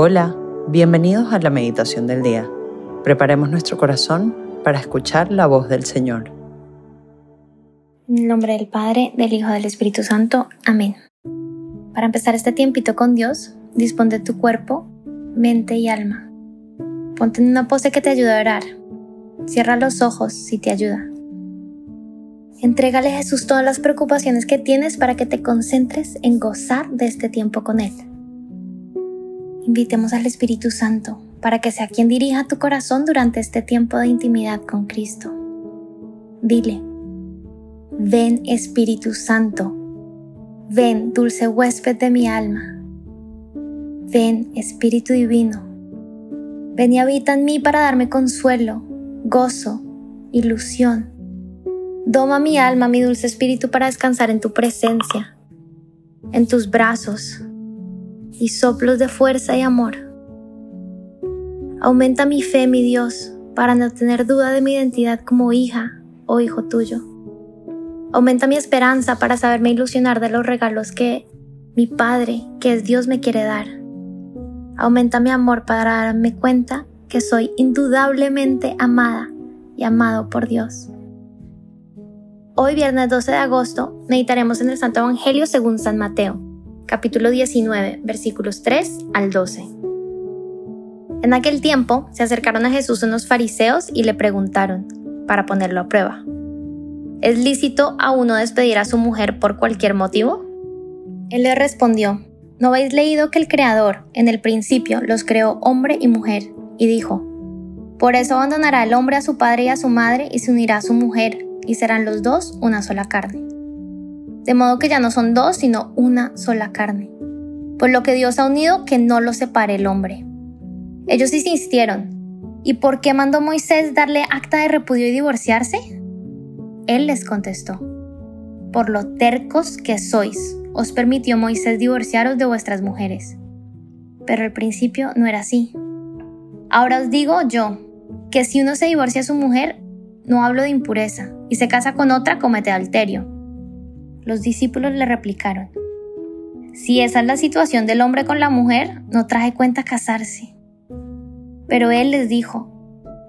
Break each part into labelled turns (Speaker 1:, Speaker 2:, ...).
Speaker 1: Hola, bienvenidos a la meditación del día. Preparemos nuestro corazón para escuchar la voz del Señor.
Speaker 2: En nombre del Padre, del Hijo, del Espíritu Santo. Amén. Para empezar este tiempito con Dios, dispón de tu cuerpo, mente y alma. Ponte en una pose que te ayude a orar. Cierra los ojos si te ayuda. Entrégale a Jesús todas las preocupaciones que tienes para que te concentres en gozar de este tiempo con Él. Invitemos al Espíritu Santo para que sea quien dirija tu corazón durante este tiempo de intimidad con Cristo. Dile, ven Espíritu Santo, ven dulce huésped de mi alma, ven Espíritu Divino, ven y habita en mí para darme consuelo, gozo, ilusión. Doma mi alma, mi dulce Espíritu, para descansar en tu presencia, en tus brazos, y soplos de fuerza y amor. Aumenta mi fe, mi Dios, para no tener duda de mi identidad como hija o hijo tuyo. Aumenta mi esperanza para saberme ilusionar de los regalos que mi Padre, que es Dios, me quiere dar. Aumenta mi amor para darme cuenta que soy indudablemente amada y amado por Dios. Hoy, viernes 12 de agosto, meditaremos en el Santo Evangelio según San Mateo capítulo 19, versículos 3 al 12. En aquel tiempo se acercaron a Jesús unos fariseos y le preguntaron, para ponerlo a prueba, ¿es lícito a uno despedir a su mujer por cualquier motivo? Él le respondió, ¿no habéis leído que el Creador en el principio los creó hombre y mujer? Y dijo, por eso abandonará el hombre a su padre y a su madre y se unirá a su mujer, y serán los dos una sola carne de modo que ya no son dos, sino una sola carne. Por lo que Dios ha unido, que no lo separe el hombre. Ellos insistieron, ¿y por qué mandó Moisés darle acta de repudio y divorciarse? Él les contestó, por lo tercos que sois, os permitió Moisés divorciaros de vuestras mujeres. Pero al principio no era así. Ahora os digo yo, que si uno se divorcia a su mujer, no hablo de impureza, y se casa con otra, comete adulterio los discípulos le replicaron, si esa es la situación del hombre con la mujer, no trae cuenta casarse. Pero él les dijo,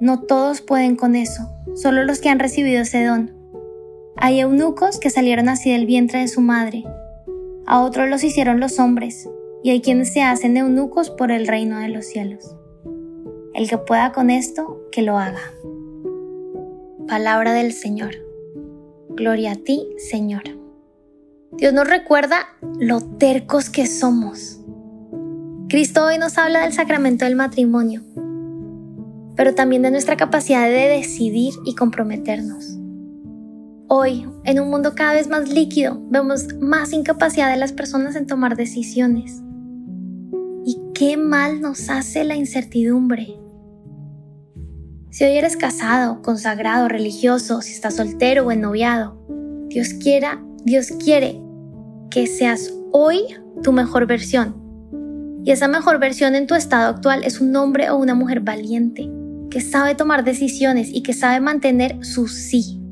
Speaker 2: no todos pueden con eso, solo los que han recibido ese don. Hay eunucos que salieron así del vientre de su madre, a otros los hicieron los hombres, y hay quienes se hacen eunucos por el reino de los cielos. El que pueda con esto, que lo haga. Palabra del Señor. Gloria a ti, Señor. Dios nos recuerda lo tercos que somos. Cristo hoy nos habla del sacramento del matrimonio, pero también de nuestra capacidad de decidir y comprometernos. Hoy, en un mundo cada vez más líquido, vemos más incapacidad de las personas en tomar decisiones. Y qué mal nos hace la incertidumbre. Si hoy eres casado, consagrado, religioso, si estás soltero o ennoviado, Dios quiera Dios quiere que seas hoy tu mejor versión. Y esa mejor versión en tu estado actual es un hombre o una mujer valiente, que sabe tomar decisiones y que sabe mantener su sí.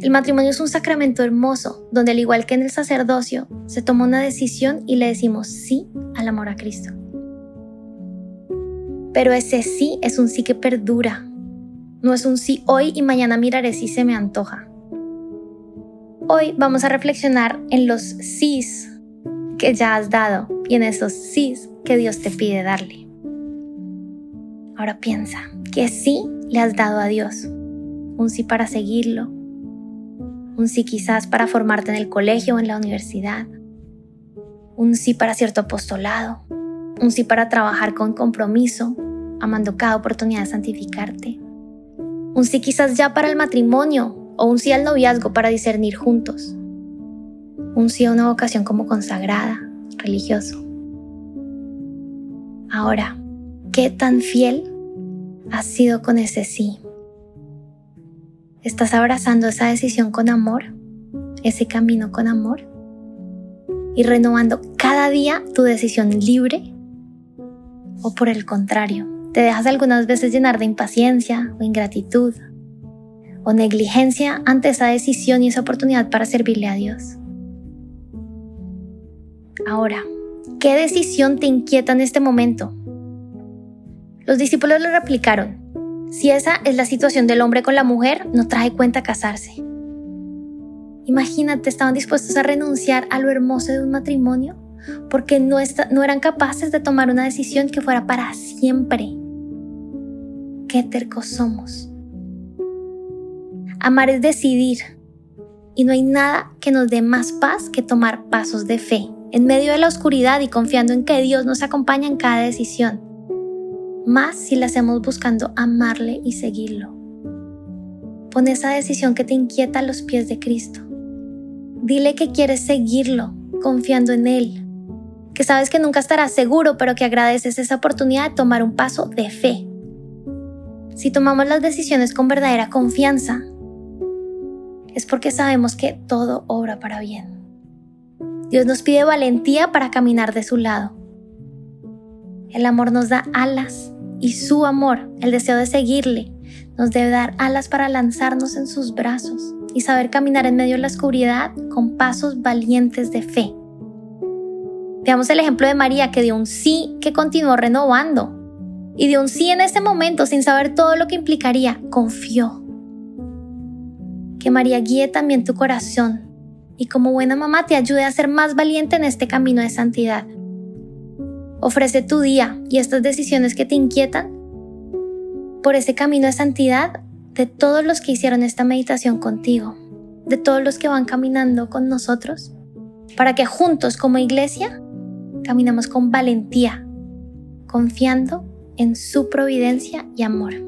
Speaker 2: El matrimonio es un sacramento hermoso, donde al igual que en el sacerdocio, se toma una decisión y le decimos sí al amor a Cristo. Pero ese sí es un sí que perdura. No es un sí hoy y mañana miraré si se me antoja. Hoy vamos a reflexionar en los sís que ya has dado y en esos sís que Dios te pide darle. Ahora piensa, ¿qué sí le has dado a Dios? Un sí para seguirlo, un sí quizás para formarte en el colegio o en la universidad, un sí para cierto apostolado, un sí para trabajar con compromiso, amando cada oportunidad de santificarte, un sí quizás ya para el matrimonio o un sí al noviazgo para discernir juntos, un sí a una vocación como consagrada, religioso. Ahora, ¿qué tan fiel has sido con ese sí? ¿Estás abrazando esa decisión con amor? ¿Ese camino con amor? ¿Y renovando cada día tu decisión libre? ¿O por el contrario, te dejas algunas veces llenar de impaciencia o ingratitud o negligencia ante esa decisión y esa oportunidad para servirle a Dios. Ahora, ¿Qué decisión te inquieta en este momento? Los discípulos le replicaron, si esa es la situación del hombre con la mujer, no trae cuenta casarse. Imagínate, estaban dispuestos a renunciar a lo hermoso de un matrimonio porque no, no eran capaces de tomar una decisión que fuera para siempre. Qué tercos somos. Amar es decidir, y no hay nada que nos dé más paz que tomar pasos de fe, en medio de la oscuridad y confiando en que Dios nos acompaña en cada decisión, más si la hacemos buscando amarle y seguirlo. Pon esa decisión que te inquieta a los pies de Cristo. Dile que quieres seguirlo, confiando en Él, que sabes que nunca estarás seguro, pero que agradeces esa oportunidad de tomar un paso de fe. Si tomamos las decisiones con verdadera confianza, es porque sabemos que todo obra para bien. Dios nos pide valentía para caminar de su lado. El amor nos da alas y su amor, el deseo de seguirle, nos debe dar alas para lanzarnos en sus brazos y saber caminar en medio de la oscuridad con pasos valientes de fe. Veamos el ejemplo de María que dio un sí que continuó renovando y dio un sí en ese momento sin saber todo lo que implicaría, confió que María guíe también tu corazón y como buena mamá te ayude a ser más valiente en este camino de santidad. Ofrece tu día y estas decisiones que te inquietan por ese camino de santidad de todos los que hicieron esta meditación contigo, de todos los que van caminando con nosotros, para que juntos como iglesia caminemos con valentía, confiando en su providencia y amor.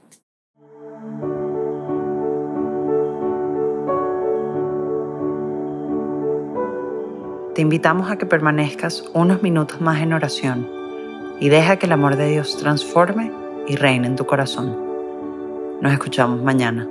Speaker 1: Te invitamos a que permanezcas unos minutos más en oración y deja que el amor de Dios transforme y reine en tu corazón. Nos escuchamos mañana.